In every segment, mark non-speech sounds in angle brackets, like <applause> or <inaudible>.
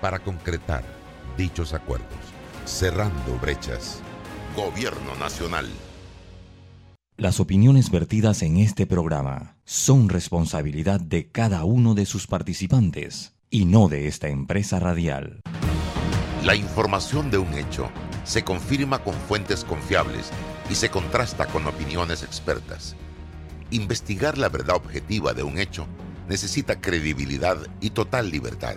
para concretar dichos acuerdos, cerrando brechas. Gobierno Nacional. Las opiniones vertidas en este programa son responsabilidad de cada uno de sus participantes y no de esta empresa radial. La información de un hecho se confirma con fuentes confiables y se contrasta con opiniones expertas. Investigar la verdad objetiva de un hecho necesita credibilidad y total libertad.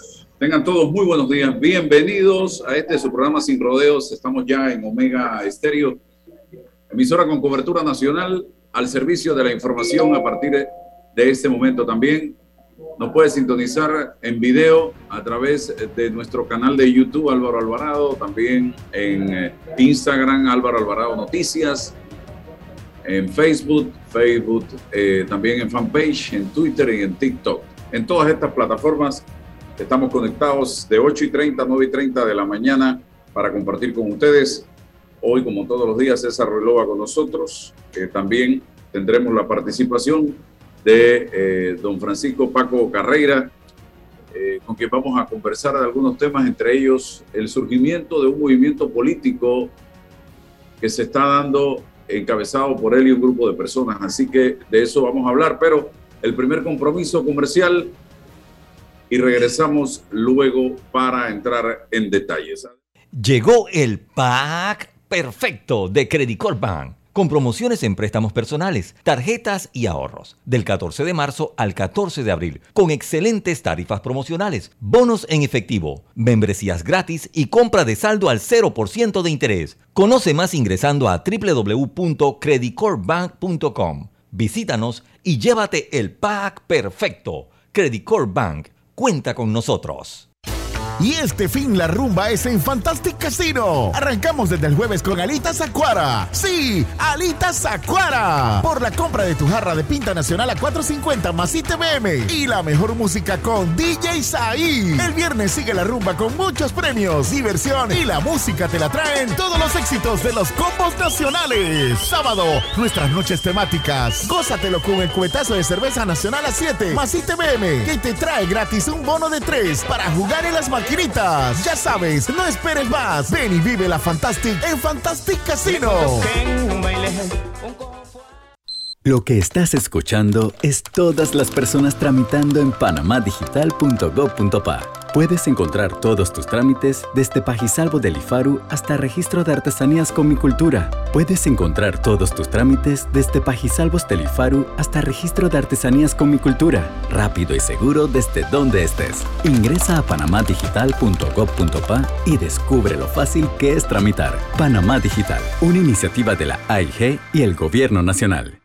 tengan todos muy buenos días. Bienvenidos a este su programa Sin Rodeos. Estamos ya en Omega Estéreo, emisora con cobertura nacional al servicio de la información a partir de este momento también. Nos puede sintonizar en video a través de nuestro canal de YouTube Álvaro Alvarado, también en eh, Instagram Álvaro Alvarado Noticias, en Facebook, Facebook, eh, también en fanpage, en Twitter y en TikTok. En todas estas plataformas estamos conectados de 8 y 30 a 9 y 30 de la mañana para compartir con ustedes. Hoy, como todos los días, César Relova con nosotros. que también tendremos la participación de eh, don Francisco Paco Carreira, eh, con quien vamos a conversar de algunos temas, entre ellos el surgimiento de un movimiento político que se está dando encabezado por él y un grupo de personas. Así que de eso vamos a hablar, pero el primer compromiso comercial y regresamos luego para entrar en detalles. Llegó el pack perfecto de Credit Corp Bank con promociones en préstamos personales, tarjetas y ahorros, del 14 de marzo al 14 de abril, con excelentes tarifas promocionales, bonos en efectivo, membresías gratis y compra de saldo al 0% de interés. Conoce más ingresando a www.creditcorpbank.com. Visítanos y llévate el pack perfecto. Credit Corp Bank cuenta con nosotros. Y este fin la rumba es en Fantastic Casino. Arrancamos desde el jueves con Alitas Acuara. Sí, Alitas Acuara. Por la compra de tu jarra de pinta nacional a 4.50 más ITBM. Y la mejor música con DJ Saí. El viernes sigue la rumba con muchos premios, diversión y la música te la traen todos los éxitos de los combos nacionales. Sábado, nuestras noches temáticas. Gózatelo con el cuetazo de cerveza nacional a 7 más ITBM. Que te trae gratis un bono de 3 para jugar en las máquinas ya sabes, no esperes más. Ven y vive la Fantastic en Fantastic Casino. Lo que estás escuchando es todas las personas tramitando en panamadigital.gov.pa Puedes encontrar todos tus trámites desde Pajisalvo del IFARU hasta registro de artesanías con mi cultura. Puedes encontrar todos tus trámites desde Pajisalvos del IFARU hasta registro de artesanías con mi cultura. Rápido y seguro desde donde estés. Ingresa a panamadigital.gov.pa y descubre lo fácil que es tramitar. Panamá Digital, una iniciativa de la AIG y el Gobierno Nacional.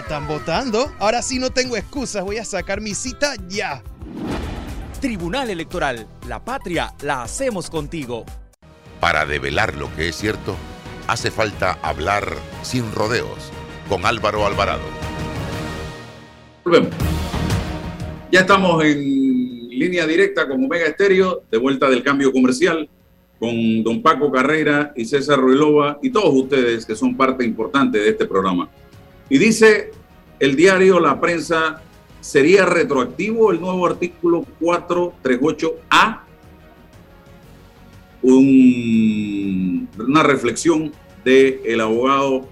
están votando. Ahora sí no tengo excusas, voy a sacar mi cita ya. Tribunal Electoral, la patria la hacemos contigo. Para develar lo que es cierto, hace falta hablar sin rodeos con Álvaro Alvarado. Volvemos. Ya estamos en línea directa con Omega Estéreo, de vuelta del cambio comercial, con don Paco Carrera y César Ruilova y todos ustedes que son parte importante de este programa. Y dice el diario La Prensa, ¿sería retroactivo el nuevo artículo 438A? Un, una reflexión del el abogado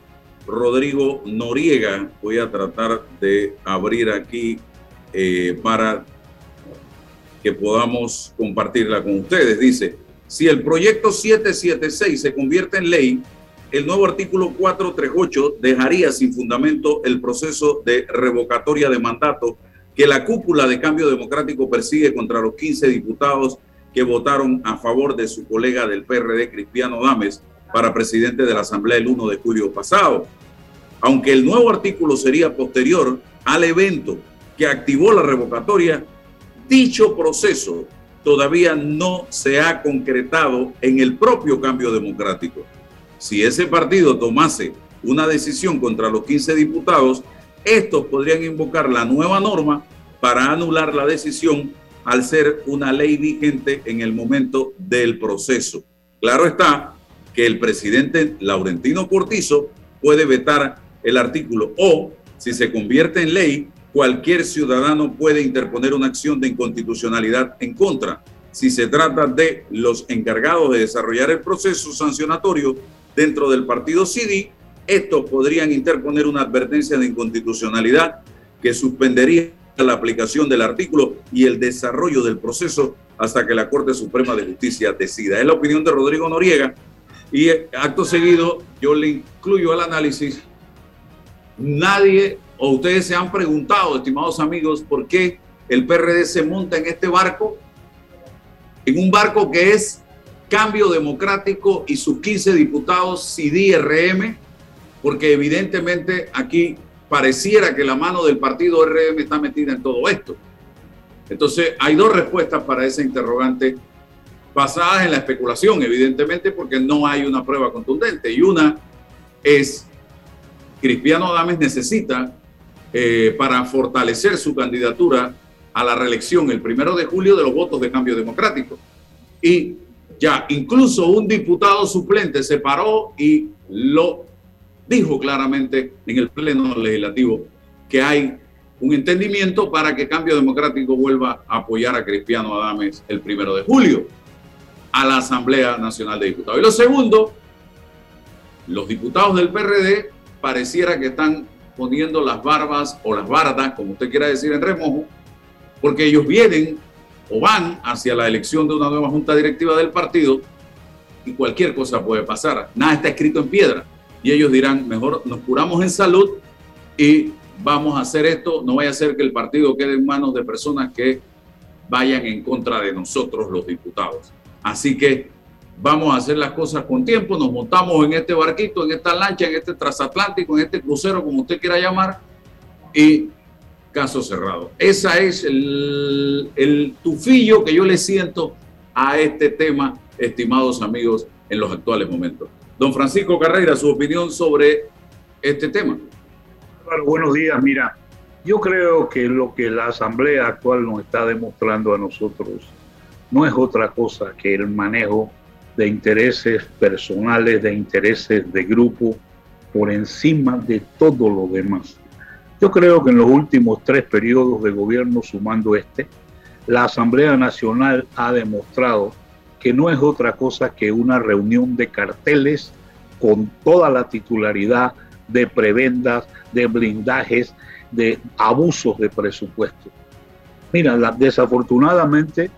Rodrigo Noriega. Voy a tratar de abrir aquí eh, para que podamos compartirla con ustedes. Dice, si el proyecto 776 se convierte en ley, el nuevo artículo 438 dejaría sin fundamento el proceso de revocatoria de mandato que la cúpula de cambio democrático persigue contra los 15 diputados que votaron a favor de su colega del PRD, Cristiano Dames, para presidente de la Asamblea el 1 de julio pasado. Aunque el nuevo artículo sería posterior al evento que activó la revocatoria, dicho proceso todavía no se ha concretado en el propio cambio democrático. Si ese partido tomase una decisión contra los 15 diputados, estos podrían invocar la nueva norma para anular la decisión al ser una ley vigente en el momento del proceso. Claro está que el presidente Laurentino Cortizo puede vetar el artículo o, si se convierte en ley, cualquier ciudadano puede interponer una acción de inconstitucionalidad en contra. Si se trata de los encargados de desarrollar el proceso sancionatorio dentro del partido CD, estos podrían interponer una advertencia de inconstitucionalidad que suspendería la aplicación del artículo y el desarrollo del proceso hasta que la Corte Suprema de Justicia decida. Es la opinión de Rodrigo Noriega y acto seguido yo le incluyo al análisis. Nadie o ustedes se han preguntado, estimados amigos, por qué el PRD se monta en este barco, en un barco que es Cambio Democrático y sus 15 diputados CD-RM, porque evidentemente aquí pareciera que la mano del partido RM está metida en todo esto. Entonces, hay dos respuestas para esa interrogante basadas en la especulación, evidentemente, porque no hay una prueba contundente. Y una es, Cristiano Adames necesita, eh, para fortalecer su candidatura a la reelección el primero de julio, de los votos de cambio democrático. Y ya incluso un diputado suplente se paró y lo dijo claramente en el Pleno Legislativo que hay un entendimiento para que Cambio Democrático vuelva a apoyar a Cristiano Adames el primero de julio a la Asamblea Nacional de Diputados. Y lo segundo, los diputados del PRD pareciera que están poniendo las barbas o las bardas, como usted quiera decir, en remojo, porque ellos vienen o van hacia la elección de una nueva junta directiva del partido y cualquier cosa puede pasar. Nada está escrito en piedra. Y ellos dirán, mejor nos curamos en salud y vamos a hacer esto. No vaya a ser que el partido quede en manos de personas que vayan en contra de nosotros los diputados. Así que vamos a hacer las cosas con tiempo. Nos montamos en este barquito, en esta lancha, en este transatlántico, en este crucero, como usted quiera llamar, y caso cerrado. Esa es el, el tufillo que yo le siento a este tema, estimados amigos, en los actuales momentos. Don Francisco Carrera, su opinión sobre este tema. buenos días. Mira, yo creo que lo que la Asamblea actual nos está demostrando a nosotros no es otra cosa que el manejo de intereses personales, de intereses de grupo, por encima de todo lo demás. Yo creo que en los últimos tres periodos de gobierno, sumando este, la Asamblea Nacional ha demostrado que no es otra cosa que una reunión de carteles con toda la titularidad de prebendas, de blindajes, de abusos de presupuesto. Mira, desafortunadamente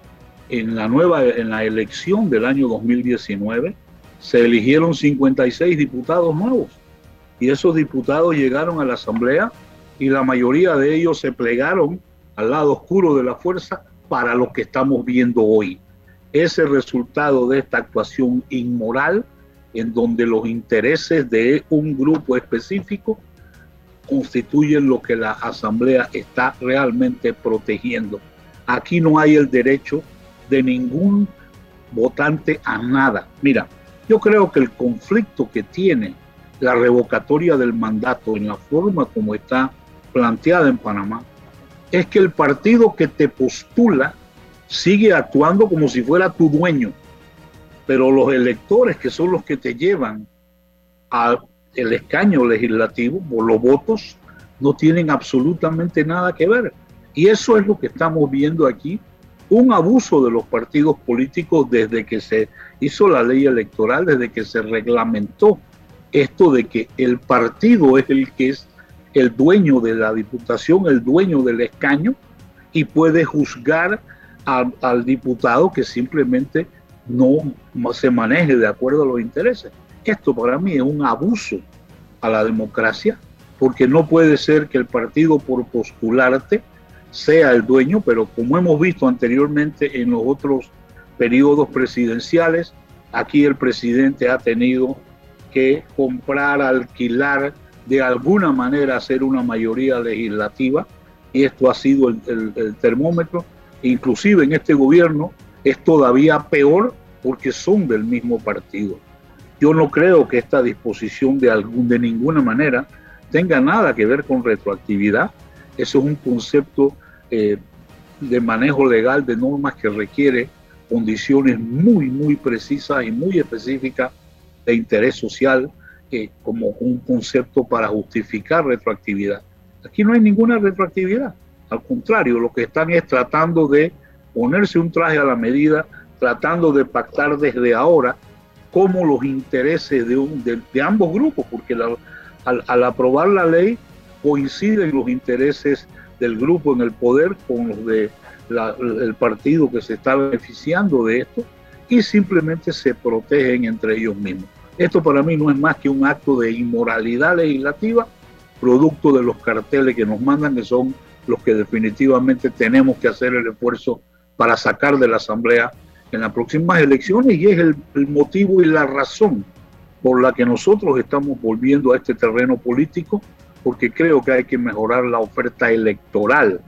en la nueva en la elección del año 2019 se eligieron 56 diputados nuevos y esos diputados llegaron a la asamblea y la mayoría de ellos se plegaron al lado oscuro de la fuerza para lo que estamos viendo hoy. Ese resultado de esta actuación inmoral en donde los intereses de un grupo específico constituyen lo que la asamblea está realmente protegiendo. Aquí no hay el derecho de ningún votante a nada. Mira, yo creo que el conflicto que tiene la revocatoria del mandato en la forma como está planteada en Panamá es que el partido que te postula sigue actuando como si fuera tu dueño, pero los electores que son los que te llevan al escaño legislativo o los votos no tienen absolutamente nada que ver. Y eso es lo que estamos viendo aquí, un abuso de los partidos políticos desde que se hizo la ley electoral, desde que se reglamentó esto de que el partido es el que es el dueño de la diputación, el dueño del escaño, y puede juzgar al, diputado que simplemente no se maneje de acuerdo a los intereses. Esto para mí es un abuso a la democracia, porque no puede ser que el partido por postularte sea el dueño, pero como hemos visto anteriormente en los otros periodos presidenciales, aquí el presidente ha tenido que comprar, alquilar de alguna manera hacer una mayoría legislativa y esto ha sido el, termómetro. Inclusive en este gobierno es todavía peor porque son del mismo partido. Yo no creo que esta disposición de, algún, de ninguna manera tenga nada que ver con retroactividad. Eso es un concepto eh, de manejo legal de normas que requiere condiciones muy, muy precisas y muy específicas de interés social como un concepto para justificar retroactividad. Aquí no hay ninguna retroactividad. Al contrario, lo que están es tratando de ponerse un traje a la medida, tratando de pactar desde ahora cómo los intereses de, ambos grupos, porque al, aprobar la ley coinciden los intereses del grupo en el poder con los de el partido que se está beneficiando de esto y simplemente se protegen entre ellos mismos. Esto para mí no es más que un acto de inmoralidad legislativa, producto de los carteles que nos mandan, que son los que definitivamente tenemos que hacer el esfuerzo para sacar de la Asamblea en las próximas elecciones y es el, motivo y la razón por la que nosotros estamos volviendo a este terreno político, porque creo que hay que mejorar la oferta electoral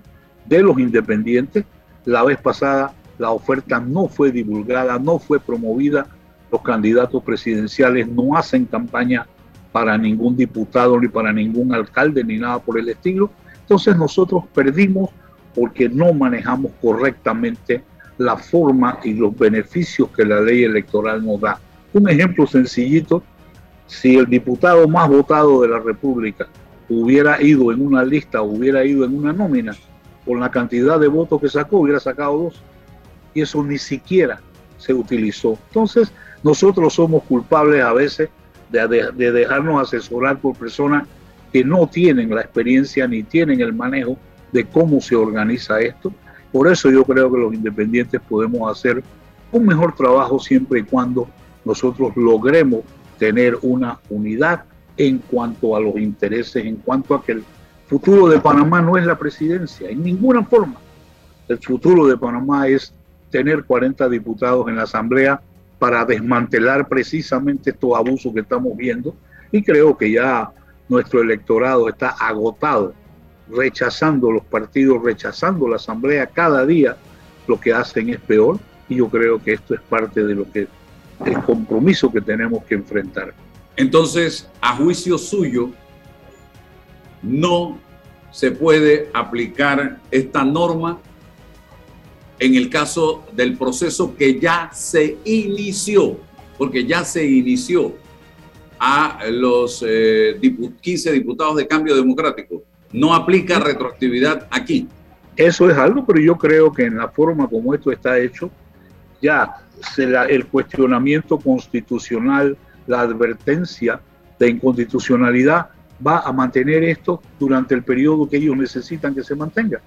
de los independientes, la vez pasada la oferta no fue divulgada, no fue promovida, los candidatos presidenciales no hacen campaña para ningún diputado ni para ningún alcalde ni nada por el estilo. Entonces nosotros perdimos porque no manejamos correctamente la forma y los beneficios que la ley electoral nos da. Un ejemplo sencillito, si el diputado más votado de la República hubiera ido en una lista, hubiera ido en una nómina, con la cantidad de votos que sacó, hubiera sacado dos. Y eso ni siquiera se utilizó. Entonces, nosotros somos culpables a veces de, dejarnos asesorar por personas que no tienen la experiencia ni tienen el manejo de cómo se organiza esto. Por eso yo creo que los independientes podemos hacer un mejor trabajo siempre y cuando nosotros logremos tener una unidad en cuanto a los intereses, en cuanto a que el futuro de Panamá no es la presidencia, en ninguna forma. El futuro de Panamá es tener 40 diputados en la Asamblea para desmantelar precisamente estos abusos que estamos viendo y creo que ya nuestro electorado está agotado, rechazando los partidos, rechazando la asamblea cada día, lo que hacen es peor y yo creo que esto es parte de lo que el compromiso que tenemos que enfrentar. Entonces, a juicio suyo, no se puede aplicar esta norma en el caso del proceso que ya se inició, porque ya se inició a los 15 eh, diputados de cambio democrático. No aplica retroactividad aquí. Eso es algo, pero yo creo que en la forma como esto está hecho, ya el cuestionamiento constitucional, la advertencia de inconstitucionalidad va a mantener esto durante el periodo que ellos necesitan que se mantenga.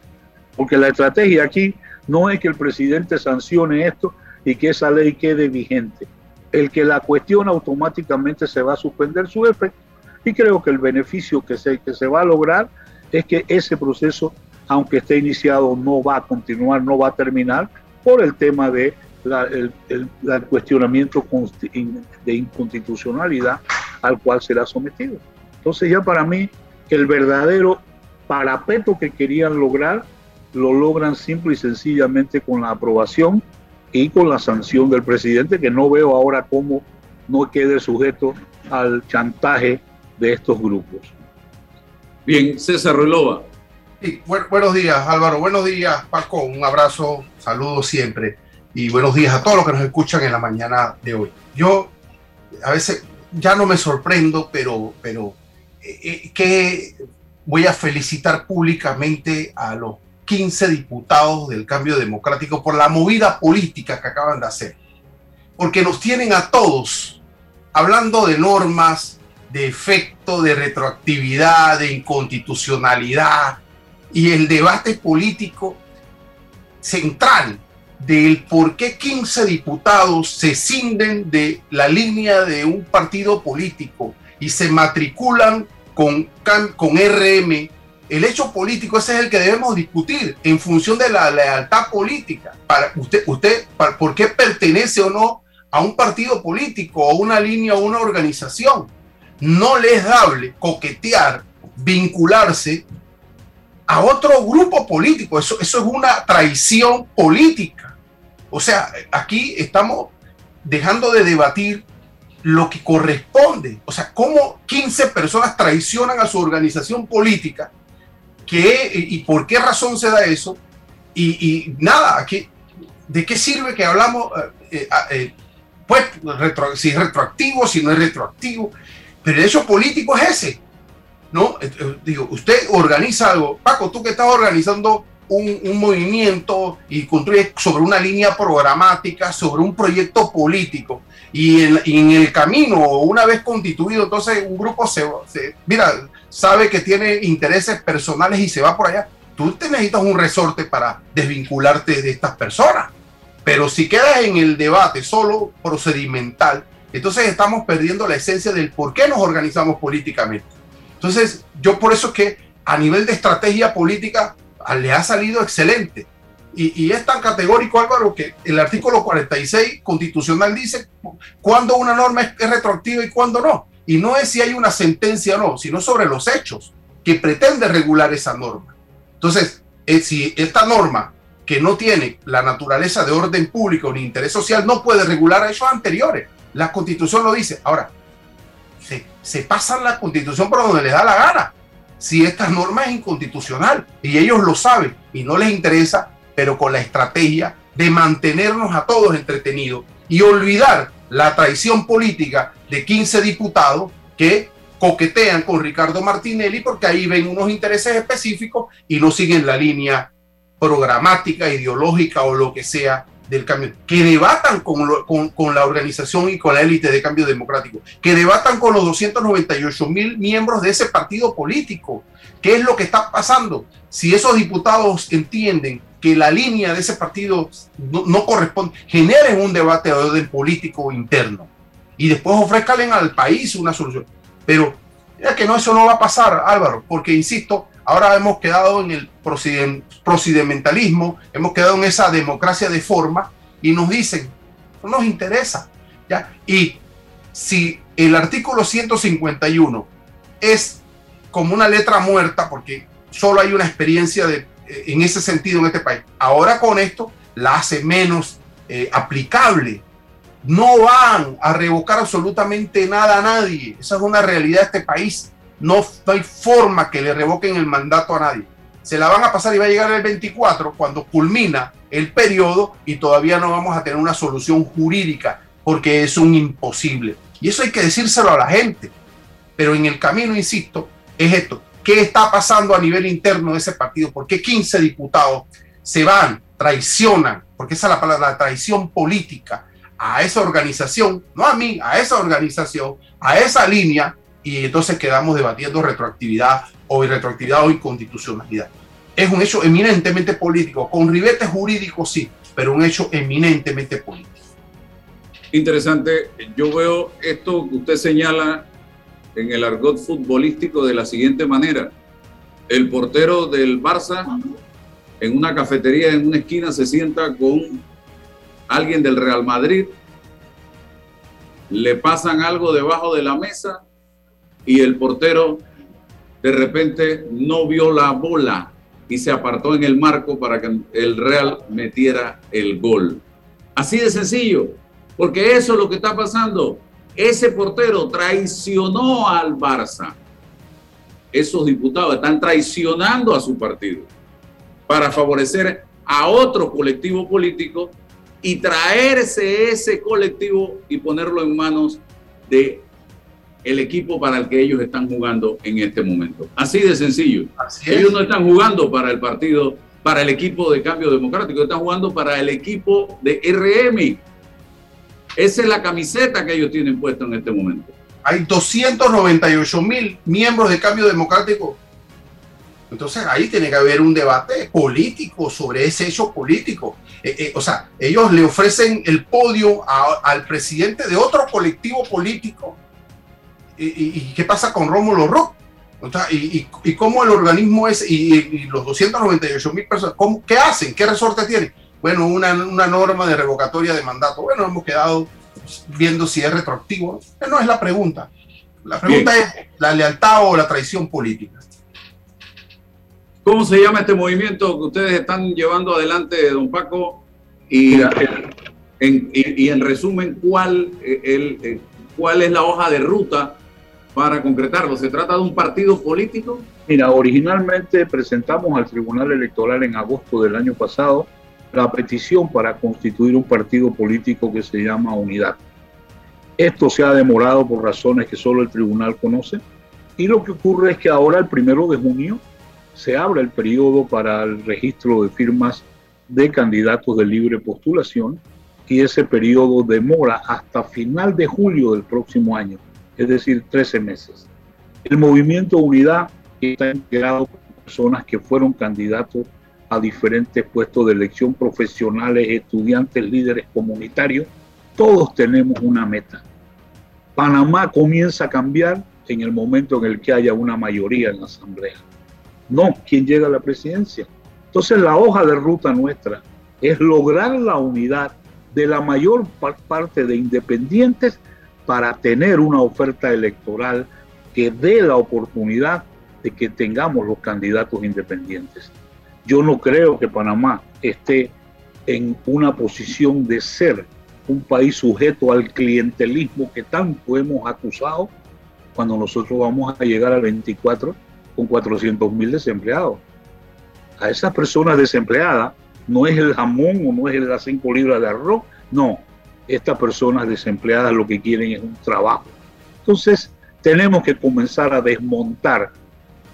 Porque la estrategia aquí no es que el presidente sancione esto y que esa ley quede vigente. El que la cuestiona automáticamente se va a suspender su efecto. Y creo que el beneficio que se, que se va a lograr es que ese proceso, aunque esté iniciado, no va a continuar, no va a terminar por el tema de la, el, cuestionamiento de inconstitucionalidad al cual será sometido. Entonces ya para mí el verdadero parapeto que querían lograr lo logran simple y sencillamente con la aprobación y con la sanción del presidente, que no veo ahora cómo no quede sujeto al chantaje de estos grupos. Bien, César Relova. buenos días, Álvaro. Buenos días, Paco. Un abrazo, saludos siempre. Y buenos días a todos los que nos escuchan en la mañana de hoy. Yo a veces ya no me sorprendo, pero, pero eh, eh, que voy a felicitar públicamente a los 15 diputados del cambio democrático por la movida política que acaban de hacer. Porque nos tienen a todos hablando de normas, de efecto, de retroactividad, de inconstitucionalidad y el debate político central del por qué 15 diputados se cinden de la línea de un partido político y se matriculan con, con RM el hecho político ese es el que debemos discutir en función de la lealtad política. Para usted, usted ¿por qué pertenece o no a un partido político o una línea o una organización? No le es dable coquetear, vincularse a otro grupo político. Eso, eso es una traición política. O sea, aquí estamos dejando de debatir lo que corresponde. O sea, cómo 15 personas traicionan a su organización política ¿Qué, y por qué razón se da eso? Y, nada, ¿de qué sirve que hablamos? Eh, eh, ah, eh, pues, si es retroactivo, si no es retroactivo. Pero el hecho político es ese. ¿no? digo, usted organiza algo. Paco, tú que estás organizando un, movimiento y construye sobre una línea programática, sobre un proyecto político. Y en, el camino, una vez constituido, entonces un grupo se, se mira, sabe que tiene intereses personales y se va por allá, tú te necesitas un resorte para desvincularte de estas personas. Pero si quedas en el debate solo procedimental, entonces estamos perdiendo la esencia del por qué nos organizamos políticamente. Entonces, yo por eso que a nivel de estrategia política le ha salido excelente. Y, es tan categórico, Álvaro, que el artículo 46 constitucional dice cuándo una norma es retroactiva y cuándo no. Y no es si hay una sentencia o no, sino sobre los hechos que pretende regular esa norma. Entonces, eh, si esta norma que no tiene la naturaleza de orden público ni interés social no puede regular a esos anteriores. La constitución lo dice. Ahora, se, se pasan la constitución por donde les da la gana. Si esta norma es inconstitucional y ellos lo saben y no les interesa, pero con la estrategia de mantenernos a todos entretenidos y olvidar la traición política de 15 diputados que coquetean con Ricardo Martinelli porque ahí ven unos intereses específicos y no siguen la línea programática, ideológica o lo que sea del cambio, que debatan con, con, con, la organización y con la élite de cambio democrático, que debatan con los 298 mil miembros de ese partido político. ¿Qué es lo que está pasando? Si esos diputados entienden que la línea de ese partido no, no corresponde, generen un debate de orden político interno y después ofrezcan al país una solución. Pero ya que no, eso no va a pasar, Álvaro, porque insisto, ahora hemos quedado en el procedimentalismo, hemos quedado en esa democracia de forma y nos dicen, no nos interesa. ¿ya? Y si el artículo 151 es como una letra muerta, porque solo hay una experiencia de, eh, en ese sentido en este país, ahora con esto la hace menos eh, aplicable no van a revocar absolutamente nada a nadie. Esa es una realidad de este país. No, hay forma que le revoquen el mandato a nadie. Se la van a pasar y va a llegar el 24 cuando culmina el periodo y todavía no vamos a tener una solución jurídica porque es un imposible. Y eso hay que decírselo a la gente. Pero en el camino, insisto, es esto. ¿Qué está pasando a nivel interno de ese partido? ¿Por qué 15 diputados se van, traicionan? Porque esa es la palabra, la traición política a esa organización, no a mí, a esa organización, a esa línea, y entonces quedamos debatiendo retroactividad o irretroactividad o inconstitucionalidad. Es un hecho eminentemente político, con ribetes jurídicos sí, pero un hecho eminentemente político. Interesante, yo veo esto que usted señala en el argot futbolístico de la siguiente manera. El portero del Barça en una cafetería en una esquina se sienta con alguien del Real Madrid, le pasan algo debajo de la mesa y el portero de repente no vio la bola y se apartó en el marco para que el Real metiera el gol. Así de sencillo, porque eso es lo que está pasando. Ese portero traicionó al Barça. Esos diputados están traicionando a su partido para favorecer a otro colectivo político y traerse ese colectivo y ponerlo en manos de el equipo para el que ellos están jugando en este momento. Así de sencillo. ellos no están jugando para el partido, para el equipo de cambio democrático, están jugando para el equipo de RM. Esa es la camiseta que ellos tienen puesta en este momento. Hay 298 mil miembros de cambio democrático. Entonces ahí tiene que haber un debate político sobre ese hecho político. Eh, eh, o sea, ellos le ofrecen el podio al presidente de otro colectivo político. ¿Y, qué pasa con Rómulo Rock? y, y, cómo el organismo es, y, los 298 mil personas, ¿qué hacen? ¿Qué resorte tienen? Bueno, una, una, norma de revocatoria de mandato. Bueno, hemos quedado viendo si es retroactivo. No es la pregunta. La pregunta es la lealtad o la traición política. ¿Cómo se llama este movimiento que ustedes están llevando adelante, don Paco? Y, en, y, en resumen, ¿cuál, el, eh, ¿cuál es la hoja de ruta para concretarlo? ¿Se trata de un partido político? Mira, originalmente presentamos al Tribunal Electoral en agosto del año pasado la petición para constituir un partido político que se llama Unidad. Esto se ha demorado por razones que solo el tribunal conoce y lo que ocurre es que ahora el primero de junio se abre el periodo para el registro de firmas de candidatos de libre postulación y ese periodo demora hasta final de julio del próximo año, es decir, 13 meses. El movimiento Unidad está integrado por personas que fueron candidatos a diferentes puestos de elección profesionales, estudiantes, líderes comunitarios. Todos tenemos una meta. Panamá comienza a cambiar en el momento en el que haya una mayoría en la Asamblea no quien llega a la presidencia. Entonces la hoja de ruta nuestra es lograr la unidad de la mayor parte de independientes para tener una oferta electoral que dé la oportunidad de que tengamos los candidatos independientes. Yo no creo que Panamá esté en una posición de ser un país sujeto al clientelismo que tanto hemos acusado cuando nosotros vamos a llegar al 24 con 400 mil desempleados. A esas personas desempleadas no es el jamón o no es las 5 libras de arroz, no. Estas personas desempleadas lo que quieren es un trabajo. Entonces, tenemos que comenzar a desmontar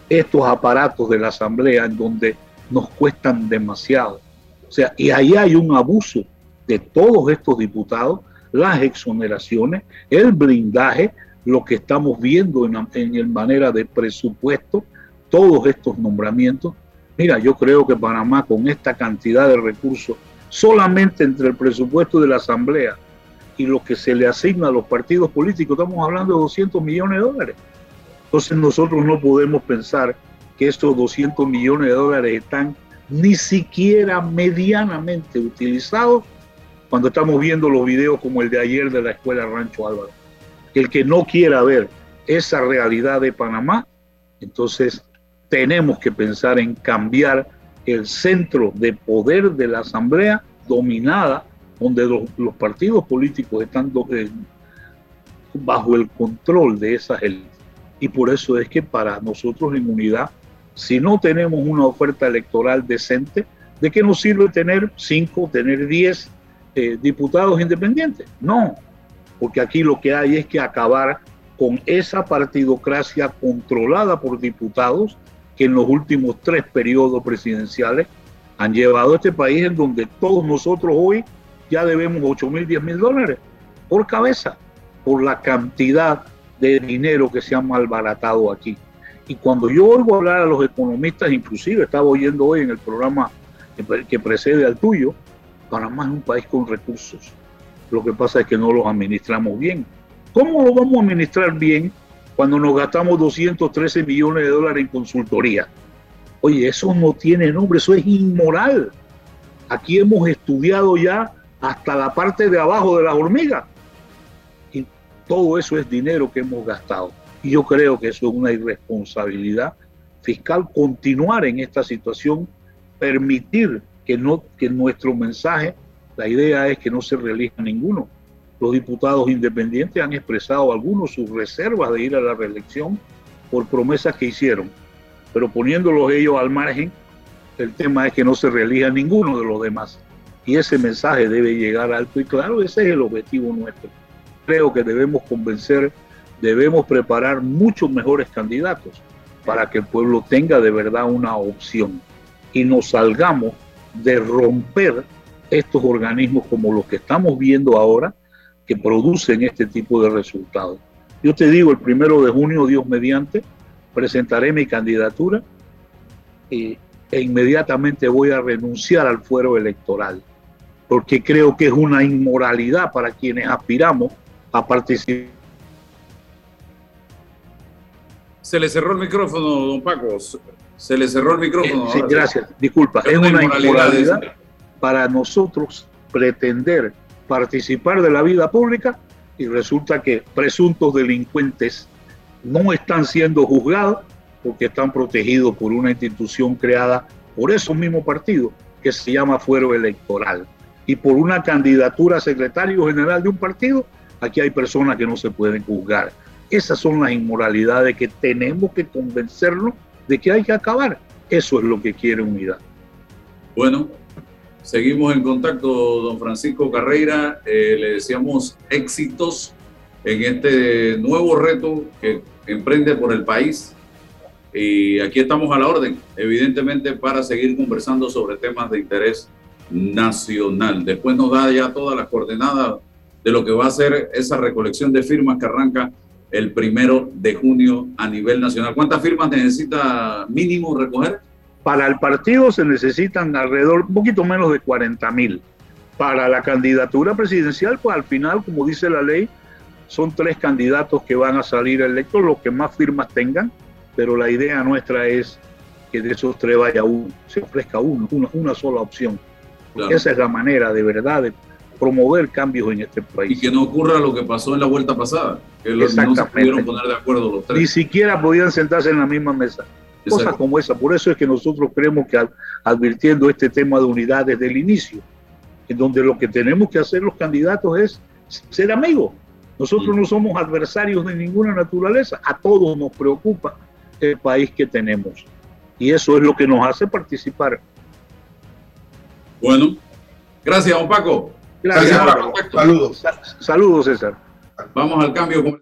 estos aparatos de la Asamblea en donde nos cuestan demasiado. O sea, y ahí hay un abuso de todos estos diputados, las exoneraciones, el blindaje, lo que estamos viendo en, en manera de presupuesto, todos estos nombramientos. Mira, yo creo que Panamá con esta cantidad de recursos, solamente entre el presupuesto de la Asamblea y lo que se le asigna a los partidos políticos, estamos hablando de 200 millones de dólares. Entonces nosotros no podemos pensar que estos 200 millones de dólares están ni siquiera medianamente utilizados cuando estamos viendo los videos como el de ayer de la Escuela Rancho Álvaro. El que no quiera ver esa realidad de Panamá, entonces tenemos que pensar en cambiar el centro de poder de la Asamblea dominada, donde los, partidos políticos están eh, bajo el control de esas élites. Y por eso es que para nosotros en unidad, si no tenemos una oferta electoral decente, ¿de qué nos sirve tener cinco, tener diez eh, diputados independientes? No, porque aquí lo que hay es que acabar con esa partidocracia controlada por diputados que en los últimos tres periodos presidenciales han llevado a este país en donde todos nosotros hoy ya debemos 8 mil, 10 mil dólares por cabeza, por la cantidad de dinero que se ha malbaratado aquí. Y cuando yo oigo hablar a los economistas, inclusive estaba oyendo hoy en el programa que precede al tuyo, Panamá es un país con recursos. Lo que pasa es que no los administramos bien. ¿Cómo lo vamos a administrar bien cuando nos gastamos 213 millones de dólares en consultoría. Oye, eso no tiene nombre, eso es inmoral. Aquí hemos estudiado ya hasta la parte de abajo de las hormigas. Y todo eso es dinero que hemos gastado. Y yo creo que eso es una irresponsabilidad fiscal continuar en esta situación, permitir que, no, que nuestro mensaje, la idea es que no se reelija ninguno los diputados independientes han expresado algunos sus reservas de ir a la reelección por promesas que hicieron, pero poniéndolos ellos al margen, el tema es que no se reelija ninguno de los demás. Y ese mensaje debe llegar alto y claro, ese es el objetivo nuestro. Creo que debemos convencer, debemos preparar muchos mejores candidatos para que el pueblo tenga de verdad una opción y nos salgamos de romper estos organismos como los que estamos viendo ahora, que producen este tipo de resultados. Yo te digo, el primero de junio, Dios mediante, presentaré mi candidatura e inmediatamente voy a renunciar al fuero electoral, porque creo que es una inmoralidad para quienes aspiramos a participar. Se le cerró el micrófono, don Paco. Se le cerró el micrófono. sí, gracias. Disculpa. Es, una, inmoralidad para nosotros pretender participar de la vida pública y resulta que presuntos delincuentes no están siendo juzgados porque están protegidos por una institución creada por esos mismos partidos que se llama fuero electoral y por una candidatura a secretario general de un partido, aquí hay personas que no se pueden juzgar. Esas son las inmoralidades que tenemos que convencernos de que hay que acabar. Eso es lo que quiere unidad. Bueno, Seguimos en contacto, don Francisco Carreira. Eh, le deseamos éxitos en este nuevo reto que emprende por el país. Y aquí estamos a la orden, evidentemente, para seguir conversando sobre temas de interés nacional. Después nos da ya todas las coordenadas de lo que va a ser esa recolección de firmas que arranca el primero de junio a nivel nacional. ¿Cuántas firmas necesita mínimo recoger? Para el partido se necesitan alrededor, un poquito menos de 40 mil. Para la candidatura presidencial, pues al final, como dice la ley, son tres candidatos que van a salir electos, los que más firmas tengan, pero la idea nuestra es que de esos tres vaya uno, se ofrezca uno, una, sola opción. Esa es la manera de verdad de promover cambios en este país. Y que no ocurra lo que pasó en la vuelta pasada, que los, no se pudieron poner de acuerdo los tres. Ni siquiera podían sentarse en la misma mesa. Cosas como esa. Por eso es que nosotros creemos que advirtiendo este tema de unidad desde el inicio, en donde lo que tenemos que hacer los candidatos es ser amigos. Nosotros no somos adversarios de ninguna naturaleza. A todos nos preocupa el país que tenemos. Y eso es lo que nos hace participar. Bueno, gracias, don Paco. Gracias, Paco. Saludos. Saludos, César. Vamos al cambio.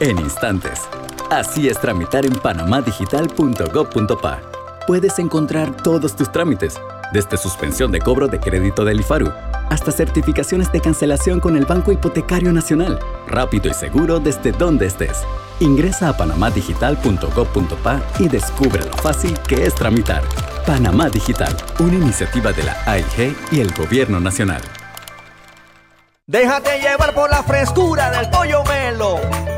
en instantes. Así es tramitar en panamadigital.gov.pa. Puedes encontrar todos tus trámites, desde suspensión de cobro de crédito del IFARU hasta certificaciones de cancelación con el Banco Hipotecario Nacional. Rápido y seguro desde donde estés. Ingresa a panamadigital.gov.pa y descubre lo fácil que es tramitar. Panamá Digital, una iniciativa de la AIG y el Gobierno Nacional. Déjate llevar por la frescura del pollo melo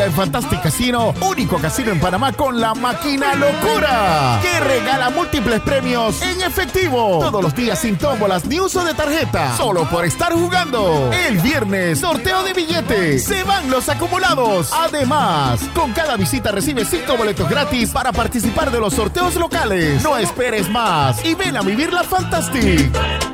En Fantastic Casino, único casino en Panamá con la máquina locura, que regala múltiples premios en efectivo. Todos los días sin tómbolas ni uso de tarjeta, solo por estar jugando. El viernes, sorteo de billetes, se van los acumulados. Además, con cada visita recibes 5 boletos gratis para participar de los sorteos locales. No esperes más y ven a vivir la Fantastic.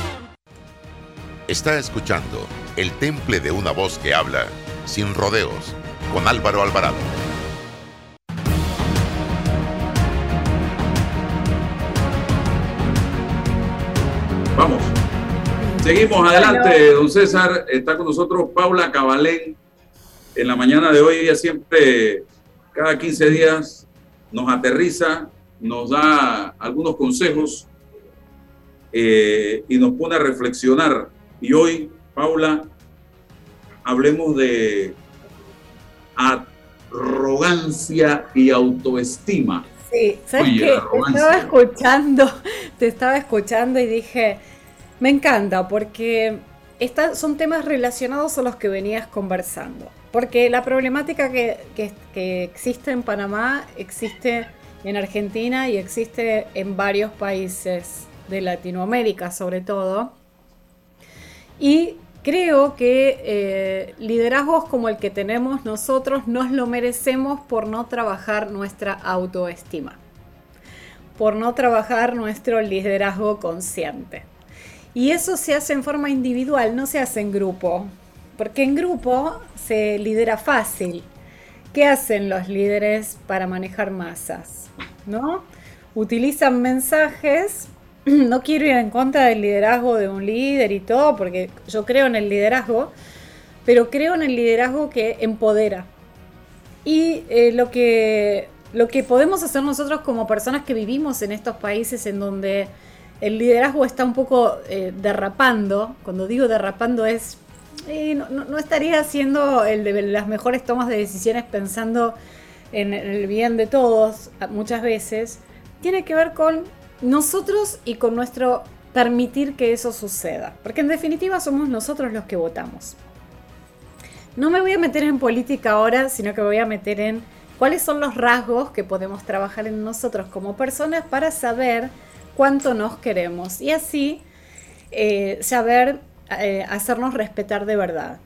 Está escuchando El Temple de una voz que habla, sin rodeos, con Álvaro Alvarado. Vamos. Seguimos adelante, don César. Está con nosotros Paula Cabalén. En la mañana de hoy, ella siempre, cada 15 días, nos aterriza, nos da algunos consejos eh, y nos pone a reflexionar. Y hoy, Paula, hablemos de arrogancia y autoestima. Sí, ¿sabes qué? Te estaba escuchando, <laughs> te estaba escuchando y dije, me encanta porque son temas relacionados a los que venías conversando. Porque la problemática que, que existe en Panamá existe en Argentina y existe en varios países de Latinoamérica sobre todo. Y creo que eh, liderazgos como el que tenemos nosotros nos lo merecemos por no trabajar nuestra autoestima, por no trabajar nuestro liderazgo consciente. Y eso se hace en forma individual, no se hace en grupo, porque en grupo se lidera fácil. ¿Qué hacen los líderes para manejar masas? ¿No? Utilizan mensajes <clears throat> no quiero ir en contra del liderazgo de un líder y todo, porque yo creo en el liderazgo, pero creo en el liderazgo que empodera. Y eh, lo, que, lo que podemos hacer nosotros como personas que vivimos en estos países en donde el liderazgo está un poco eh, derrapando, cuando digo derrapando es, eh, no, no, estaría haciendo el de las mejores tomas de decisiones pensando en el bien de todos muchas veces, tiene que ver con nosotros y con nuestro permitir que eso suceda. Porque en definitiva somos nosotros los que votamos. No me voy a meter en política ahora, sino que voy a meter en cuáles son los rasgos que podemos trabajar en nosotros como personas para saber cuánto nos queremos y así eh, saber eh, hacernos respetar de verdad.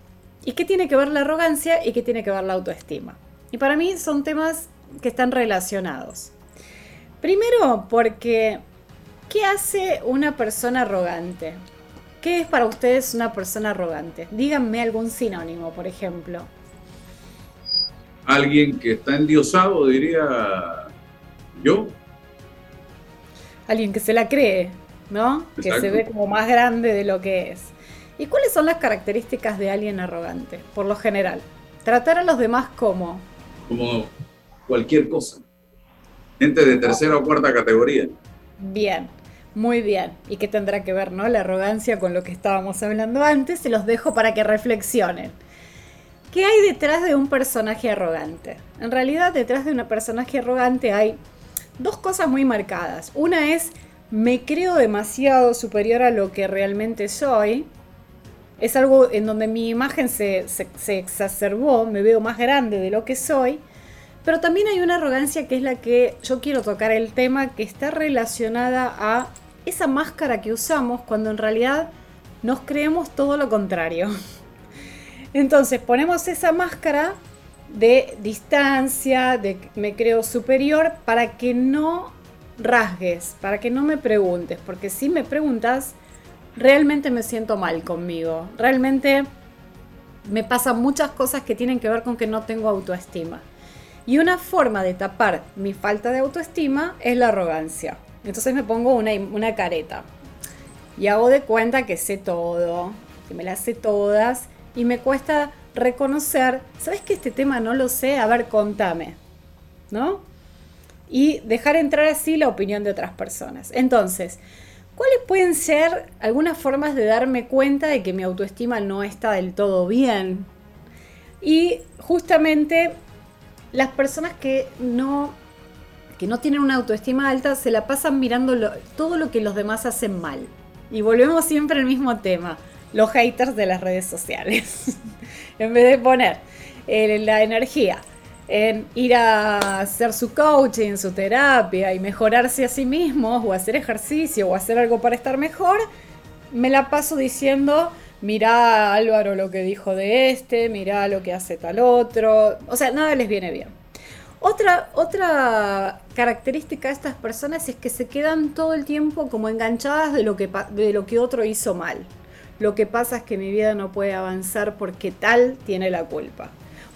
¿Y qué tiene que ver la arrogancia y qué tiene que ver la autoestima? Y para mí son temas que están relacionados. Primero, porque ¿qué hace una persona arrogante? ¿Qué es para ustedes una persona arrogante? Díganme algún sinónimo, por ejemplo. Alguien que está endiosado, diría yo. Alguien que se la cree, ¿no? Que se ve como más grande de lo que es. ¿Y cuáles son las características de alguien arrogante, por lo general? Tratar a los demás como... Como cualquier cosa gente de tercera o cuarta categoría. Bien, muy bien. ¿Y qué tendrá que ver, no? La arrogancia con lo que estábamos hablando antes. Se los dejo para que reflexionen. ¿Qué hay detrás de un personaje arrogante? En realidad, detrás de un personaje arrogante hay dos cosas muy marcadas. Una es, me creo demasiado superior a lo que realmente soy. Es algo en donde mi imagen se, se, se exacerbó, me veo más grande de lo que soy. Pero también hay una arrogancia que es la que yo quiero tocar el tema, que está relacionada a esa máscara que usamos cuando en realidad nos creemos todo lo contrario. <laughs> Entonces ponemos esa máscara de distancia, de me creo superior, para que no rasgues, para que no me preguntes, porque si me preguntas, realmente me siento mal conmigo, realmente me pasan muchas cosas que tienen que ver con que no tengo autoestima. Y una forma de tapar mi falta de autoestima es la arrogancia. Entonces me pongo una, careta y hago de cuenta que sé todo, que me las sé todas y me cuesta reconocer, ¿sabes que este tema no lo sé? A ver, contame, ¿no? Y dejar entrar así la opinión de otras personas. Entonces, ¿cuáles pueden ser algunas formas de darme cuenta de que mi autoestima no está del todo bien? Y justamente las personas que no, que no tienen una autoestima alta se la pasan mirando todo lo que los demás hacen mal. Y volvemos siempre al mismo tema, los haters de las redes sociales. <laughs> en vez de poner eh, la energía en ir a hacer su coaching, su terapia y mejorarse a sí mismos o hacer ejercicio o hacer algo para estar mejor, me la paso diciendo mirá Álvaro lo que dijo de este, mirá lo que hace tal otro. O sea, nada les viene bien. Otra, otra característica de estas personas es que se quedan todo el tiempo como enganchadas de lo, que, de lo que otro hizo mal. Lo que pasa es que mi vida no puede avanzar porque tal tiene la culpa.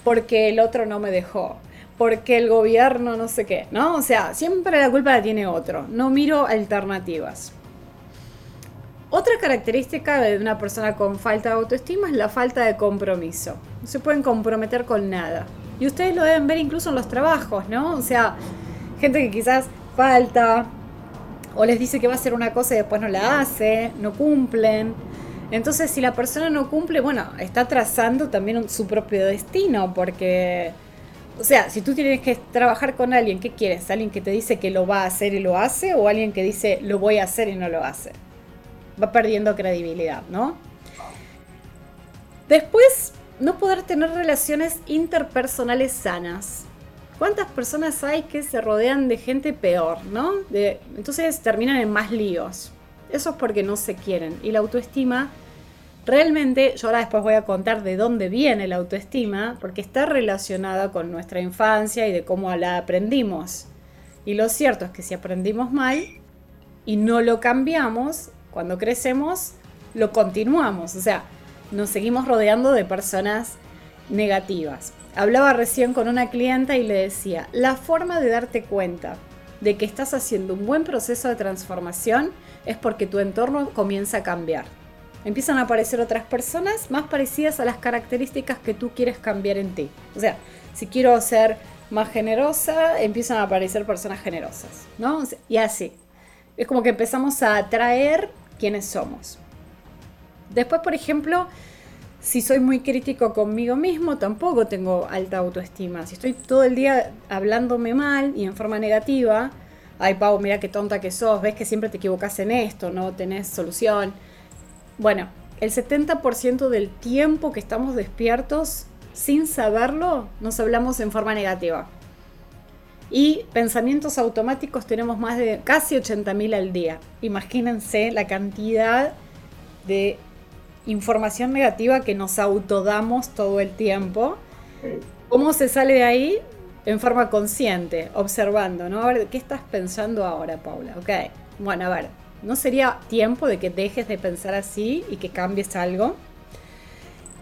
Porque el otro no me dejó. Porque el gobierno no sé qué, ¿no? O sea, siempre la culpa la tiene otro. No miro alternativas. Otra característica de una persona con falta de autoestima es la falta de compromiso. No se pueden comprometer con nada. Y ustedes lo deben ver incluso en los trabajos, ¿no? O sea, gente que quizás falta o les dice que va a hacer una cosa y después no la hace, no cumplen. Entonces, si la persona no cumple, bueno, está trazando también su propio destino, porque, o sea, si tú tienes que trabajar con alguien, ¿qué quieres? ¿Alguien que te dice que lo va a hacer y lo hace? ¿O alguien que dice lo voy a hacer y no lo hace? Va perdiendo credibilidad, ¿no? Después, no poder tener relaciones interpersonales sanas. ¿Cuántas personas hay que se rodean de gente peor, no? De, entonces terminan en más líos. Eso es porque no se quieren. Y la autoestima, realmente, yo ahora después voy a contar de dónde viene la autoestima, porque está relacionada con nuestra infancia y de cómo la aprendimos. Y lo cierto es que si aprendimos mal y no lo cambiamos, cuando crecemos, lo continuamos. O sea, nos seguimos rodeando de personas negativas. Hablaba recién con una clienta y le decía, la forma de darte cuenta de que estás haciendo un buen proceso de transformación es porque tu entorno comienza a cambiar. Empiezan a aparecer otras personas más parecidas a las características que tú quieres cambiar en ti. O sea, si quiero ser más generosa, empiezan a aparecer personas generosas, ¿no? Y así. Es como que empezamos a atraer quienes somos. Después, por ejemplo, si soy muy crítico conmigo mismo, tampoco tengo alta autoestima. Si estoy todo el día hablándome mal y en forma negativa, ay Pau, mira qué tonta que sos, ves que siempre te equivocas en esto, no tenés solución. Bueno, el 70% del tiempo que estamos despiertos, sin saberlo, nos hablamos en forma negativa. Y pensamientos automáticos tenemos más de casi 80.000 al día. Imagínense la cantidad de información negativa que nos autodamos todo el tiempo. ¿Cómo se sale de ahí? En forma consciente, observando, ¿no? A ver, ¿qué estás pensando ahora, Paula? Ok, bueno, a ver, ¿no sería tiempo de que dejes de pensar así y que cambies algo?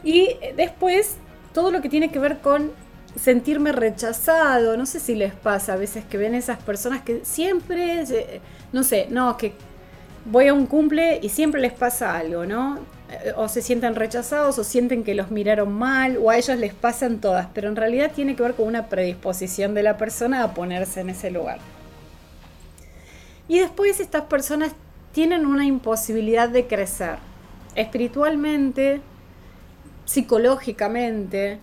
Y después, todo lo que tiene que ver con sentirme rechazado, no sé si les pasa a veces que ven esas personas que siempre, no sé, no, que voy a un cumple y siempre les pasa algo, ¿no? o se sienten rechazados o sienten que los miraron mal o a ellos les pasan todas, pero en realidad tiene que ver con una predisposición de la persona a ponerse en ese lugar. Y después estas personas tienen una imposibilidad de crecer espiritualmente, psicológicamente.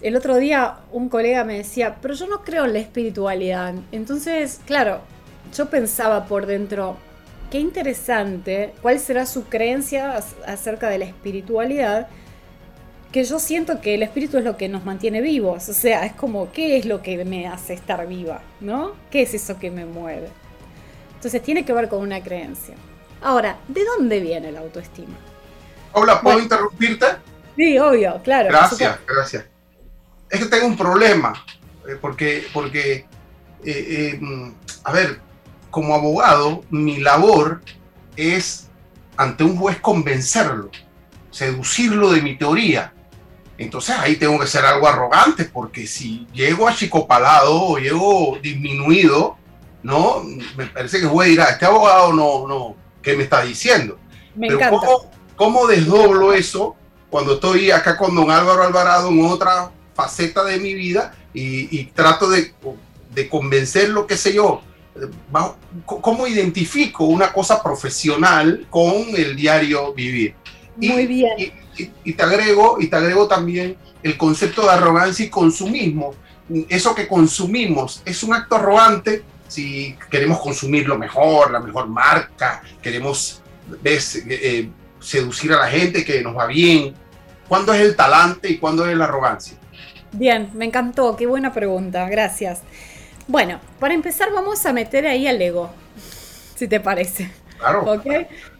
El otro día un colega me decía, pero yo no creo en la espiritualidad. Entonces, claro, yo pensaba por dentro, qué interesante cuál será su creencia acerca de la espiritualidad, que yo siento que el espíritu es lo que nos mantiene vivos, o sea, es como, ¿qué es lo que me hace estar viva? ¿No? ¿Qué es eso que me mueve? Entonces tiene que ver con una creencia. Ahora, ¿de dónde viene la autoestima? Hola, ¿puedo interrumpirte? Sí, obvio, claro. Gracias, gracias. Es que tengo un problema, eh, porque, porque eh, eh, a ver, como abogado, mi labor es ante un juez convencerlo, seducirlo de mi teoría. Entonces ahí tengo que ser algo arrogante, porque si llego achicopalado o llego disminuido, no, me parece que el juez dirá, este abogado no, no, ¿qué me está diciendo? Me Pero encanta. ¿cómo, ¿cómo desdoblo eso cuando estoy acá con don Álvaro Alvarado en otra faceta de mi vida y, y trato de, de convencerlo, qué sé yo, va- ¿Cómo identifico una cosa profesional con el diario vivir? Y, Muy bien. Y, y- y te agrego, y te agrego también el concepto de arrogancia y consumismo. Eso que consumimos es un acto arrogante si queremos consumir lo mejor, la mejor marca, queremos ves, eh, seducir a la gente que nos va bien. ¿Cuándo es el talante y cuándo es la arrogancia? Bien, me encantó, qué buena pregunta, gracias. Bueno, para empezar vamos a meter ahí al ego, si te parece. Claro. ¿Ok?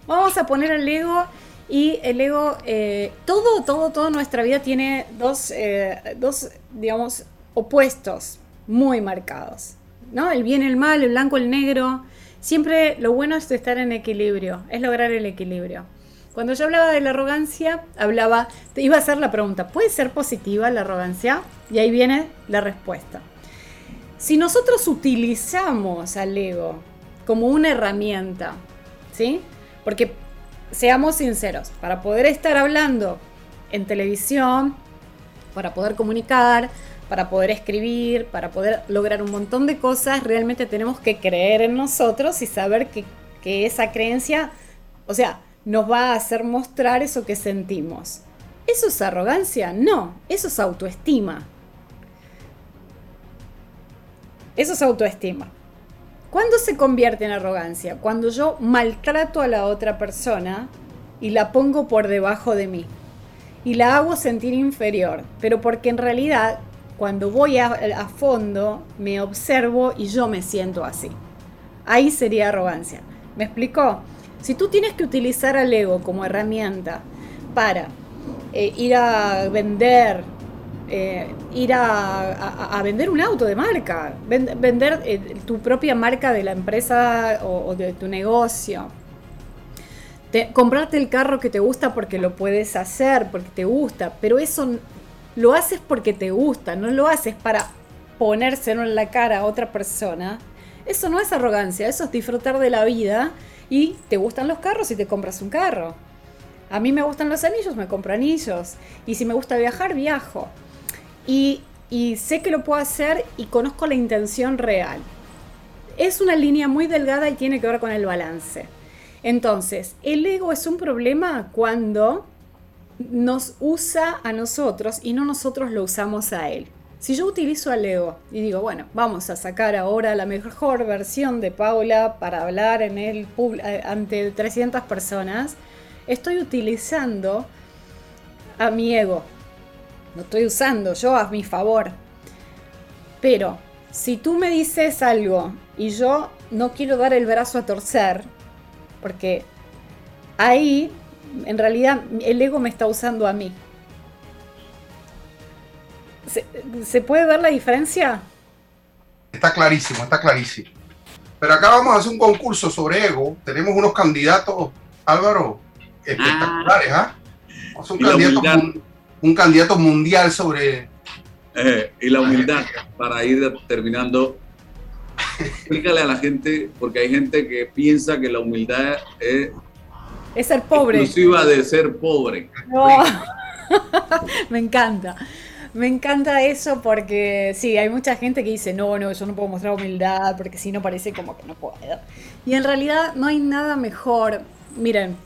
Vamos a poner el ego y el ego, eh, todo, todo, toda nuestra vida tiene dos, eh, dos, digamos, opuestos muy marcados. ¿No? El bien, el mal, el blanco, el negro. Siempre lo bueno es estar en equilibrio, es lograr el equilibrio. Cuando yo hablaba de la arrogancia, hablaba, te iba a hacer la pregunta, ¿puede ser positiva la arrogancia? Y ahí viene la respuesta. Si nosotros utilizamos al ego como una herramienta, ¿sí? Porque seamos sinceros, para poder estar hablando en televisión, para poder comunicar, para poder escribir, para poder lograr un montón de cosas, realmente tenemos que creer en nosotros y saber que, que esa creencia, o sea, nos va a hacer mostrar eso que sentimos. ¿Eso es arrogancia? No, eso es autoestima. Eso es autoestima. ¿Cuándo se convierte en arrogancia? Cuando yo maltrato a la otra persona y la pongo por debajo de mí. Y la hago sentir inferior. Pero porque en realidad cuando voy a, a fondo me observo y yo me siento así. Ahí sería arrogancia. ¿Me explicó? Si tú tienes que utilizar al ego como herramienta para eh, ir a vender, eh, ir a, vender un auto de marca, vender eh, tu propia marca de la empresa o, de tu negocio. comprarte el carro que te gusta porque lo puedes hacer, porque te gusta, pero eso lo haces porque te gusta, no lo haces para ponérselo en la cara a otra persona. Eso no es arrogancia, eso es disfrutar de la vida y te gustan los carros y te compras un carro. A mí me gustan los anillos, me compro anillos. Y si me gusta viajar, viajo. Y, y sé que lo puedo hacer y conozco la intención real. Es una línea muy delgada y tiene que ver con el balance. Entonces, el ego es un problema cuando nos usa a nosotros y no nosotros lo usamos a él. Si yo utilizo al ego y digo, bueno, vamos a sacar ahora la mejor versión de Paula para hablar en el eh, ante 300 personas, estoy utilizando a mi ego. Lo estoy usando yo a mi favor. Pero si tú me dices algo y yo no quiero dar el brazo a torcer, porque ahí en realidad el ego me está usando a mí. ¿Se, puede ver la diferencia? Está clarísimo, está clarísimo. Pero acá vamos a hacer un concurso sobre ego. Tenemos unos candidatos, Álvaro, espectaculares, ¿ah? Un, candidato, un, candidato, mundial sobre... Eh, y la humildad, para ir terminando, explícale a la gente, porque hay gente que piensa que la humildad es... Es ser pobre. Exclusiva de ser pobre. <laughs> Me encanta. Me encanta eso porque sí, hay mucha gente que dice, no, no, yo no puedo mostrar humildad porque si no parece como que no puedo. Y en realidad no hay nada mejor. Miren,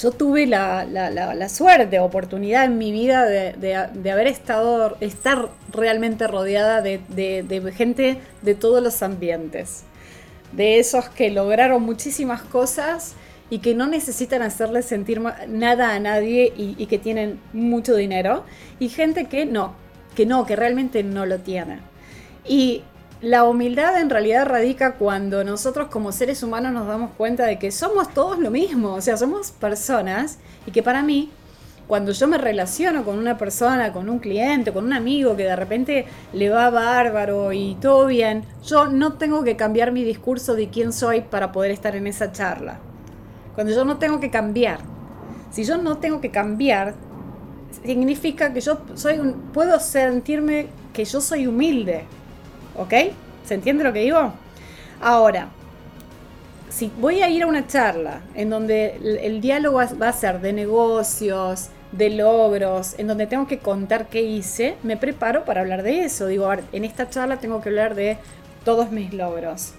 yo tuve la, la, la, suerte, oportunidad en mi vida de, de, haber estado, estar realmente rodeada de, de gente de todos los ambientes. De esos que lograron muchísimas cosas y que no necesitan hacerle sentir nada a nadie y, que tienen mucho dinero, y gente que no, que no, que realmente no lo tiene. Y la humildad en realidad radica cuando nosotros como seres humanos nos damos cuenta de que somos todos lo mismo, o sea, somos personas y que para mí, cuando yo me relaciono con una persona, con un cliente, con un amigo que de repente le va bárbaro y todo bien, yo no tengo que cambiar mi discurso de quién soy para poder estar en esa charla cuando yo no tengo que cambiar. Si yo no tengo que cambiar, significa que yo soy un, puedo sentirme que yo soy humilde. ¿Ok? ¿Se entiende lo que digo? Ahora, si voy a ir a una charla en donde el, diálogo va a ser de negocios, de logros, en donde tengo que contar qué hice, me preparo para hablar de eso. Digo, en esta charla tengo que hablar de todos mis logros.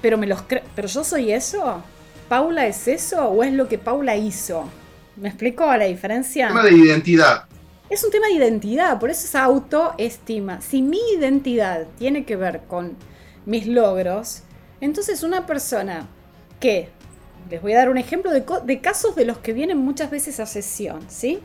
Pero me los pero yo soy eso. ¿Paula es eso o es lo que Paula hizo? ¿Me explico la diferencia? Un tema de identidad. Es un tema de identidad, por eso es autoestima. Si mi identidad tiene que ver con mis logros, entonces una persona que, les voy a dar un ejemplo de, de casos de los que vienen muchas veces a sesión, ¿sí?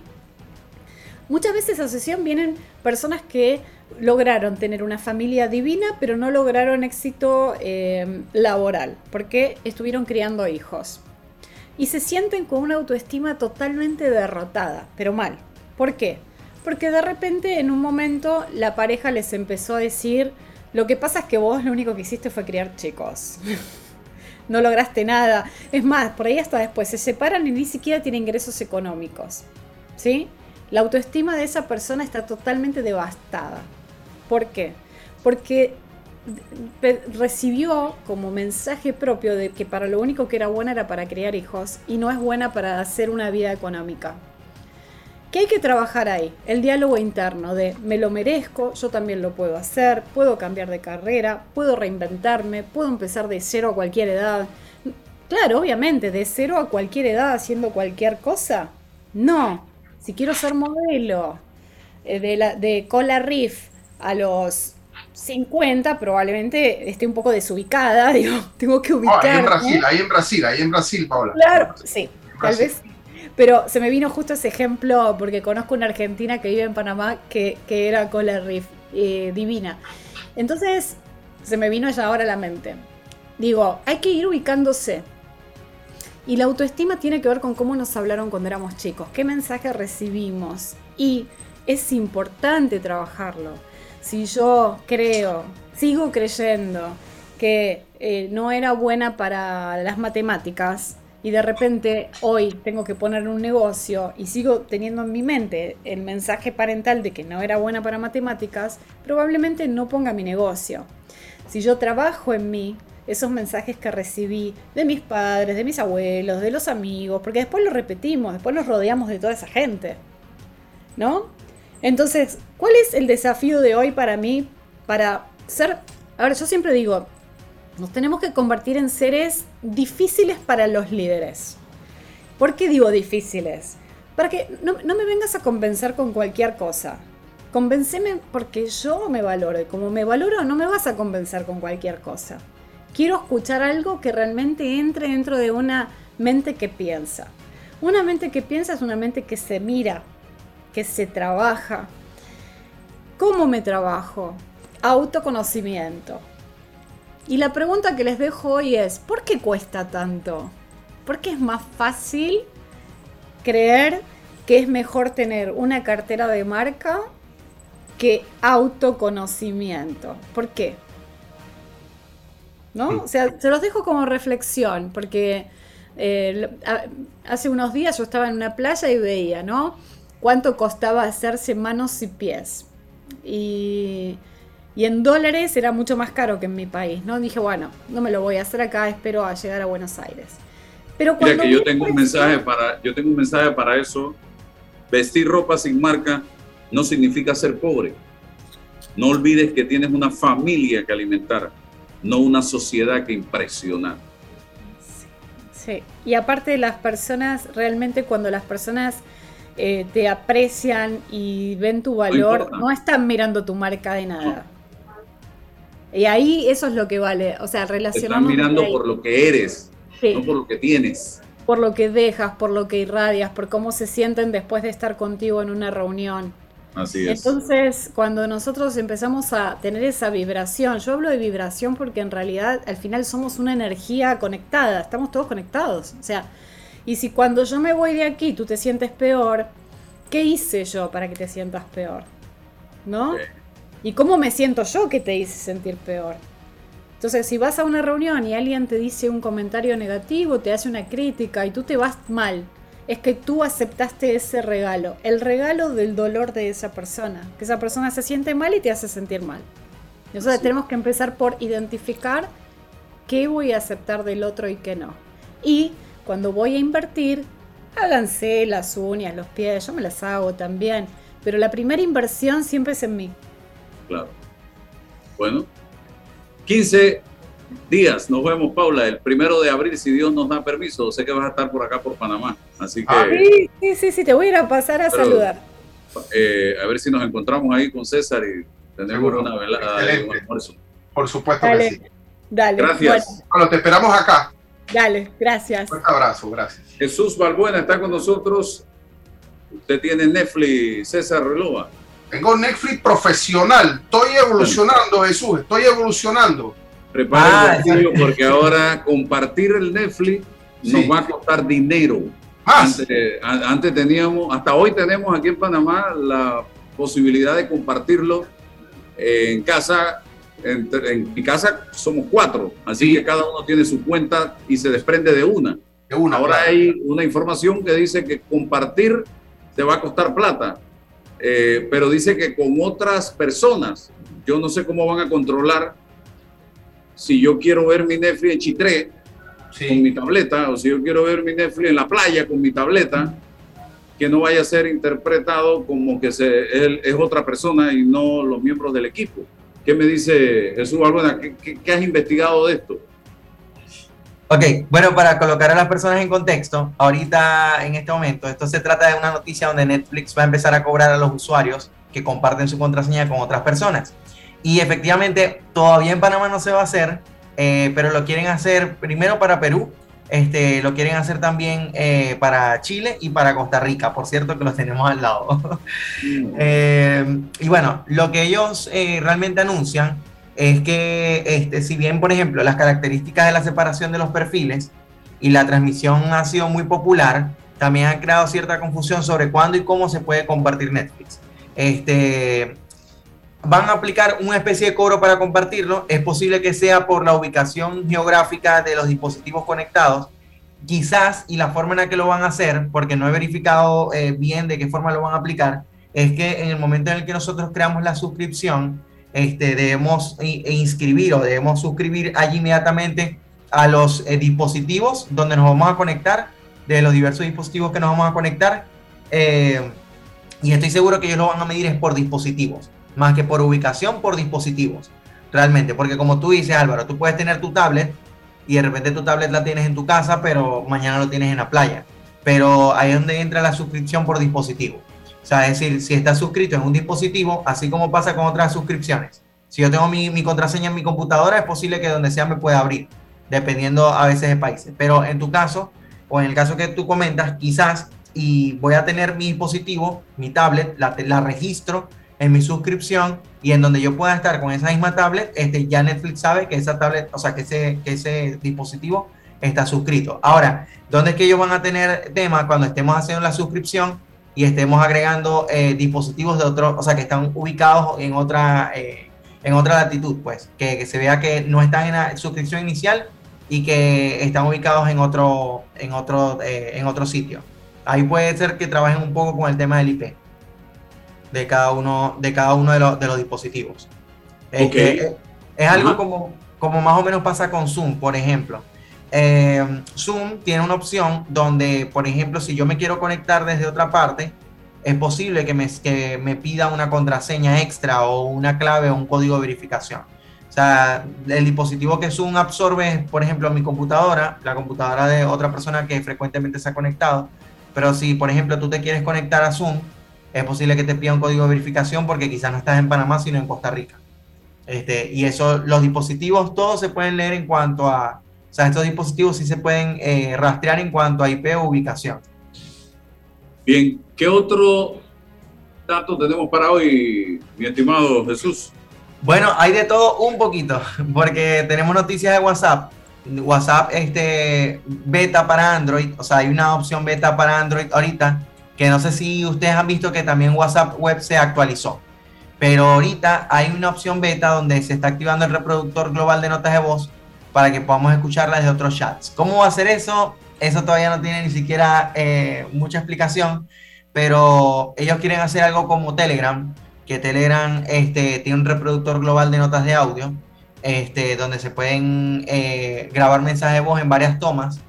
Muchas veces a sesión vienen personas que lograron tener una familia divina, pero no lograron éxito eh, laboral, porque estuvieron criando hijos. Y se sienten con una autoestima totalmente derrotada, pero mal. ¿Por qué? Porque de repente en un momento la pareja les empezó a decir, lo que pasa es que vos lo único que hiciste fue criar chicos. <laughs> no lograste nada. Es más, por ahí hasta después se separan y ni siquiera tienen ingresos económicos. ¿Sí? La autoestima de esa persona está totalmente devastada. ¿Por qué? Porque recibió como mensaje propio de que para lo único que era buena era para criar hijos y no es buena para hacer una vida económica. ¿Qué hay que trabajar ahí? El diálogo interno de me lo merezco, yo también lo puedo hacer, puedo cambiar de carrera, puedo reinventarme, puedo empezar de cero a cualquier edad. Claro, obviamente, de cero a cualquier edad haciendo cualquier cosa. No, si quiero ser modelo eh, de, la, de cola riff a los 50, probablemente esté un poco desubicada, <laughs> digo, tengo que Oh, ubicarme. ahí en Brasil, ahí en Brasil, ahí en Brasil, Paola. Claro, sí, tal vez. sí. Pero se me vino justo ese ejemplo porque conozco una argentina que vive en Panamá que, que era Cola Riff, eh, divina. Entonces se me vino ella ahora a la mente. Digo, hay que ir ubicándose. Y la autoestima tiene que ver con cómo nos hablaron cuando éramos chicos, qué mensaje recibimos. Y es importante trabajarlo. Si yo creo, sigo creyendo que eh, no era buena para las matemáticas y de repente hoy tengo que poner un negocio y sigo teniendo en mi mente el mensaje parental de que no era buena para matemáticas, probablemente no ponga mi negocio. Si yo trabajo en mí, esos mensajes que recibí de mis padres, de mis abuelos, de los amigos, porque después lo repetimos, después nos rodeamos de toda esa gente. ¿No? Entonces, ¿cuál es el desafío de hoy para mí para ser... A ver, yo siempre digo, nos tenemos que convertir en seres difíciles para los líderes. ¿Por qué digo difíciles? Para que no, no me vengas a convencer con cualquier cosa. Convenceme porque yo me valoro y como me valoro no me vas a convencer con cualquier cosa. Quiero escuchar algo que realmente entre dentro de una mente que piensa. Una mente que piensa es una mente que se mira, que se trabaja. ¿Cómo me trabajo? Autoconocimiento. Y la pregunta que les dejo hoy es, ¿por qué cuesta tanto? ¿Por qué es más fácil creer que es mejor tener una cartera de marca que autoconocimiento? ¿Por qué? ¿No? O sea, se los dejo como reflexión, porque eh, hace unos días yo estaba en una playa y veía, ¿no? Cuánto costaba hacerse manos y pies. Y, y en dólares era mucho más caro que en mi país, ¿no? Dije, bueno, no me lo voy a hacer acá, espero a llegar a Buenos Aires. Pero Mira que yo tengo un precio- mensaje para, yo tengo un mensaje para eso. Vestir ropa sin marca no significa ser pobre. No olvides que tienes una familia que alimentar, no una sociedad que impresionar. Sí, y aparte las personas, realmente cuando las personas eh, te aprecian y ven tu valor, no, están mirando tu marca de nada. Y ahí eso es lo que vale, o sea, Te están mirando por lo que eres, Sí. no por lo que tienes. por lo que dejas, por lo que irradias, por cómo se sienten después de estar contigo en una reunión. Así es. Entonces, cuando nosotros empezamos a tener esa vibración, yo hablo de vibración porque en realidad al final somos una energía conectada, estamos todos conectados. O sea, y si cuando yo me voy de aquí tú te sientes peor, ¿qué hice yo para que te sientas peor? ¿No? ¿Y cómo me siento yo que te hice sentir peor? Entonces, si vas a una reunión y alguien te dice un comentario negativo, te hace una crítica y tú te vas mal, es que tú aceptaste ese regalo, el regalo del dolor de esa persona, que esa persona se siente mal y te hace sentir mal. Entonces tenemos que empezar por identificar qué voy a aceptar del otro y qué no. Y cuando voy a invertir, háganse las uñas, los pies, yo me las hago también, pero la primera inversión siempre es en mí. Claro. Bueno, 15 días. Nos vemos, Paula, el primero de abril, si Dios nos da permiso. Sé que vas a estar por acá, por Panamá. Así que Sí, sí, sí, sí, te voy a ir a pasar a Pero- saludar. eh, a ver si nos encontramos ahí con César y tenemos Seguro. una velada, Excelente. un almuerzo. Por supuesto Dale, que sí. dale. Gracias. Bueno, Bueno, te esperamos acá. dale, gracias. Un abrazo, gracias. Jesús Balbuena está con nosotros. Usted tiene Netflix, César Relova. Tengo Netflix profesional. Estoy evolucionando, Jesús. Estoy evolucionando. Prepara Ah, el <laughs> porque ahora compartir el Netflix nos va a costar dinero. Antes, a- antes teníamos, hasta hoy tenemos aquí en Panamá la posibilidad de compartirlo en casa. En, mi casa somos cuatro, así que cada uno tiene su cuenta y se desprende de una. Ahora claro. hay una información que dice que compartir te va a costar plata, eh, pero dice que con otras personas, yo no sé cómo van a controlar si yo quiero ver mi Netflix en Chitré con mi tableta, o si yo quiero ver mi Netflix en la playa con mi tableta, que no vaya a ser interpretado como que se, él es otra persona y no los miembros del equipo. ¿Qué me dice Jesús Balbuena? ¿Qué, qué, qué has investigado de esto? Ok, bueno, para colocar a las personas en contexto, ahorita en este momento, esto se trata de una noticia donde Netflix va a empezar a cobrar a los usuarios que comparten su contraseña con otras personas. Y efectivamente, todavía en Panamá no se va a hacer, eh, pero lo quieren hacer primero para Perú, este, lo quieren hacer también eh, para Chile y para Costa Rica, por cierto que los tenemos al lado. <laughs> Eh, y bueno, lo que ellos realmente anuncian es que este, si bien, por ejemplo, las características de la separación de los perfiles y la transmisión ha sido muy popular, también ha creado cierta confusión sobre cuándo y cómo se puede compartir Netflix. Este, van a aplicar una especie de cobro para compartirlo. Es posible que sea por la ubicación geográfica de los dispositivos conectados. Quizás, y la forma en la que lo van a hacer, porque no he verificado eh, bien de qué forma lo van a aplicar, es que en el momento en el que nosotros creamos la suscripción, este, debemos inscribir o debemos suscribir allí inmediatamente a los eh, dispositivos donde nos vamos a conectar, de los diversos dispositivos que nos vamos a conectar. Eh, y estoy seguro que ellos lo van a medir es por dispositivos, más que por ubicación, por dispositivos. Realmente, porque como tú dices, Álvaro, tú puedes tener tu tablet y de repente tu tablet la tienes en tu casa, pero mañana lo tienes en la playa. Pero ahí es donde entra la suscripción por dispositivo. O sea, es decir, si estás suscrito en un dispositivo, así como pasa con otras suscripciones. Si yo tengo mi, mi, contraseña en mi computadora, es posible que donde sea me pueda abrir, dependiendo a veces de países. Pero en tu caso, o en el caso que tú comentas, quizás, y voy a tener mi dispositivo, mi tablet, la, la registro en mi suscripción y en donde yo pueda estar con esa misma tablet, este, ya Netflix sabe que esa tablet, o sea, que ese, que ese dispositivo está suscrito. Ahora, ¿dónde es que ellos van a tener tema cuando estemos haciendo la suscripción? y estemos agregando eh, dispositivos de otro, o sea, que están ubicados en otra, eh, en otra latitud, pues, que, que, se vea que no están en la suscripción inicial y que están ubicados en otro, en otro, eh, en otro sitio. Ahí puede ser que trabajen un poco con el tema del IP de cada uno, de cada uno de, los, de los dispositivos. Okay. Es, es algo como, como más o menos pasa con Zoom, por ejemplo. Eh, Zoom tiene una opción donde, por ejemplo, si yo me quiero conectar desde otra parte, es posible que me, que me pida una contraseña extra o una clave o un código de verificación. O sea, el dispositivo que Zoom absorbe, por ejemplo, mi computadora, la computadora de otra persona que frecuentemente se ha conectado. Pero si, por ejemplo, tú te quieres conectar a Zoom, es posible que te pida un código de verificación porque quizás no estás en Panamá, sino en Costa Rica. Este, y eso, los dispositivos todos se pueden leer en cuanto a o sea, estos dispositivos sí se pueden eh, rastrear en cuanto a IP o ubicación. Bien, ¿qué otro dato tenemos para hoy, mi estimado Jesús? Bueno, hay de todo un poquito, <laughs> porque tenemos noticias de WhatsApp. WhatsApp este beta para Android, o sea, hay una opción beta para Android ahorita, que no sé si ustedes han visto que también WhatsApp Web se actualizó. Pero ahorita hay una opción beta donde se está activando el reproductor global de notas de voz para que podamos escucharla desde otros chats. ¿Cómo va a ser eso? Eso todavía no tiene ni siquiera eh, mucha explicación, pero ellos quieren hacer algo como Telegram, que Telegram este, tiene un reproductor global de notas de audio, este, donde se pueden eh, grabar mensajes de voz en varias tomas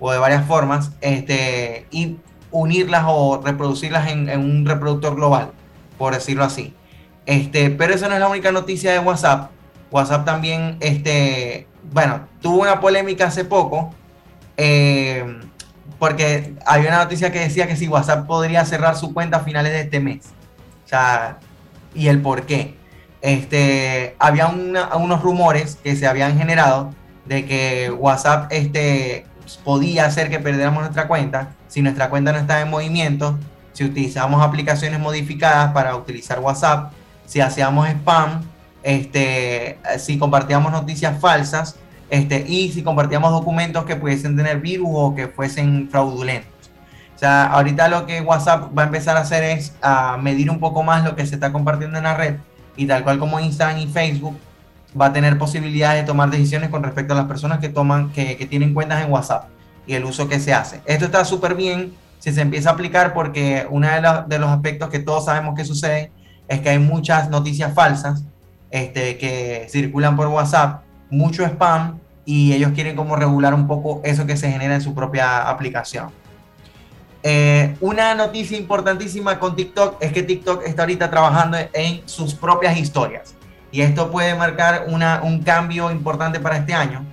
o de varias formas, este, y unirlas o reproducirlas en, un reproductor global, por decirlo así. Este, pero esa no es la única noticia de WhatsApp. WhatsApp también este, bueno, tuvo una polémica hace poco, eh, porque había una noticia que decía que si WhatsApp podría cerrar su cuenta a finales de este mes. O sea, y el por qué. Este, había unos rumores que se habían generado de que WhatsApp este, podía hacer que perdiéramos nuestra cuenta si nuestra cuenta no estaba en movimiento, si utilizamos aplicaciones modificadas para utilizar WhatsApp, si hacíamos spam, este, si compartíamos noticias falsas este, y si compartíamos documentos que pudiesen tener virus o que fuesen fraudulentos. O sea, ahorita lo que WhatsApp va a empezar a hacer es a medir un poco más lo que se está compartiendo en la red y tal cual como Instagram y Facebook va a tener posibilidades de tomar decisiones con respecto a las personas que toman, que, que tienen cuentas en WhatsApp y el uso que se hace. Esto está súper bien si se empieza a aplicar porque uno de, de los aspectos que todos sabemos que sucede es que hay muchas noticias falsas este, que circulan por WhatsApp, mucho spam y ellos quieren como regular un poco eso que se genera en su propia aplicación. Eh, una noticia importantísima con TikTok es que TikTok está ahorita trabajando en sus propias historias y esto puede marcar una, un cambio importante para este año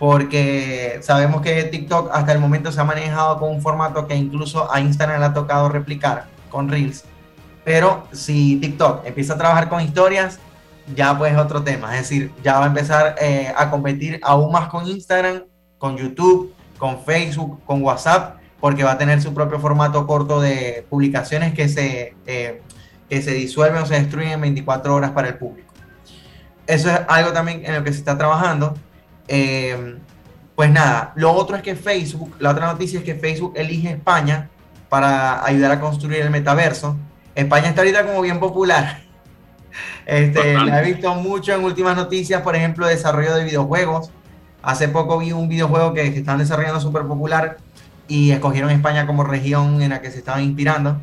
porque sabemos que TikTok hasta el momento se ha manejado con un formato que incluso a Instagram le ha tocado replicar con Reels. Pero si TikTok empieza a trabajar con historias, ya pues es otro tema. Es decir, ya va a empezar eh, a competir aún más con Instagram, con YouTube, con Facebook, con WhatsApp, porque va a tener su propio formato corto de publicaciones que se, eh, que se disuelven o se destruyen en 24 horas para el público. Eso es algo también en lo que se está trabajando. Eh, pues nada, lo otro es que Facebook, la otra noticia es que Facebook elige España para ayudar a construir el metaverso. España está ahorita como bien popular. <laughs> Este, la he visto mucho en últimas noticias, por ejemplo, desarrollo de videojuegos. Hace poco vi un videojuego que, que están desarrollando súper popular y escogieron España como región en la que se estaban inspirando.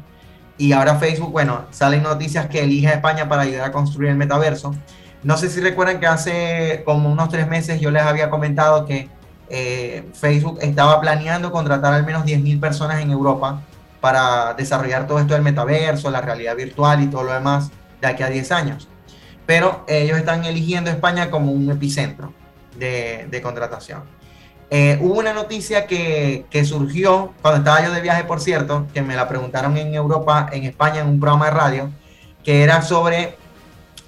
Y ahora Facebook, bueno, salen noticias que elige a España para ayudar a construir el metaverso. No sé si recuerdan que hace como unos tres meses yo les había comentado que eh, Facebook estaba planeando contratar al menos 10.000 personas en Europa para desarrollar todo esto del metaverso, la realidad virtual y todo lo demás de aquí a 10 años. Pero ellos están eligiendo España como un epicentro de, contratación. Eh, hubo una noticia que, que, surgió cuando estaba yo de viaje, por cierto, que me la preguntaron en Europa, en España, en un programa de radio, que era sobre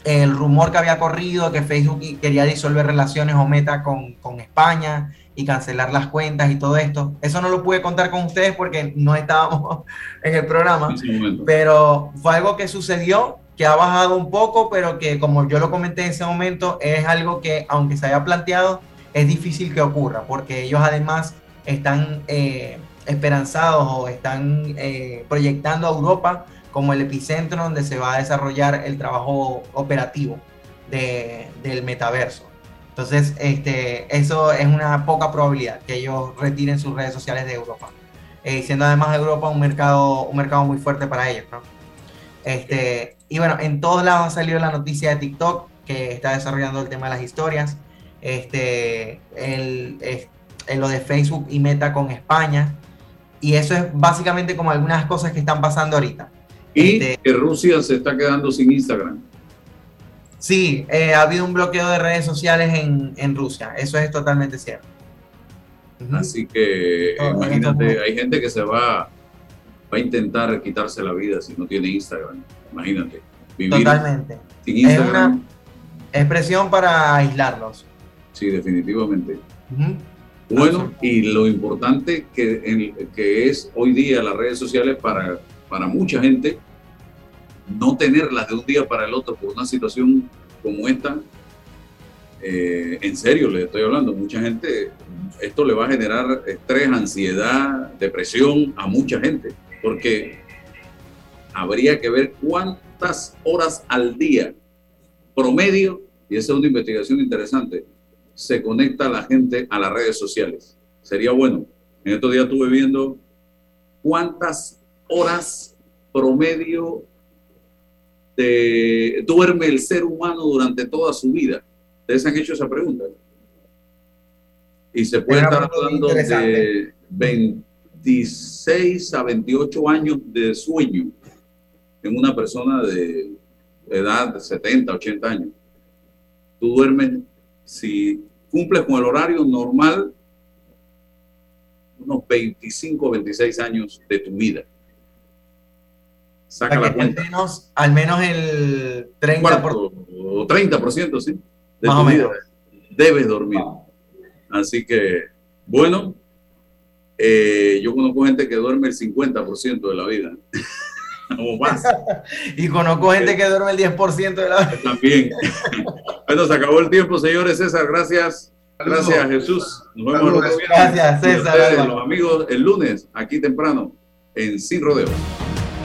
el rumor que había corrido, que Facebook quería disolver relaciones o meta con, con España y cancelar las cuentas y todo esto. Eso no lo pude contar con ustedes porque no estábamos <laughs> en el programa, pero fue algo que sucedió, que ha bajado un poco, pero que como yo lo comenté en ese momento, es algo que aunque se haya planteado, es difícil que ocurra, porque ellos además están eh, esperanzados o están eh, proyectando a Europa como el epicentro donde se va a desarrollar el trabajo operativo de, del metaverso. Entonces, este, eso es una poca probabilidad que ellos retiren sus redes sociales de Europa. Eh, siendo además Europa un mercado, un mercado muy fuerte para ellos, ¿no? Este, y bueno, en todos lados ha salido la noticia de TikTok que está desarrollando el tema de las historias este, el, lo de Facebook y Meta con España. Y eso es básicamente como algunas cosas que están pasando ahorita. Y este, que Rusia se está quedando sin Instagram. Sí, eh, ha habido un bloqueo de redes sociales en, en Rusia, eso es totalmente cierto. Así que imagínate, hay gente que se va, va a intentar quitarse la vida si no tiene Instagram. Imagínate. Totalmente. Sin Instagram. Es una expresión para aislarlos. Sí, definitivamente. Bueno, y lo importante que, que es hoy día las redes sociales para, para mucha gente, no tenerlas de un día para el otro por una situación como esta, eh, en serio le estoy hablando, mucha gente, esto le va a generar estrés, ansiedad, depresión a mucha gente, porque habría que ver cuántas horas al día promedio, y esa es una investigación interesante, se conecta la gente a las redes sociales. Sería bueno. En estos días estuve viendo cuántas horas promedio de, duerme el ser humano durante toda su vida. ¿Ustedes han hecho esa pregunta? Y se puede estar hablando de 26 a 28 años de sueño en una persona de edad de 70, 80 años. Tú duermes, si cumples con el horario normal unos 25 26 años de tu vida. Saca la cuenta. Al menos, al menos el 30%. Por... O 30%, sí. De tu vida. Debes dormir. Así que, bueno, eh, yo conozco gente que duerme el 50% de la vida. <laughs> o más. <laughs> y conozco gente que duerme el 10% de la vida. También. <laughs> bueno, se acabó el tiempo, señores. César, gracias. Gracias, Jesús. Nos vemos Gracias, César. los amigos, el lunes, aquí temprano, en Sin Rodeo.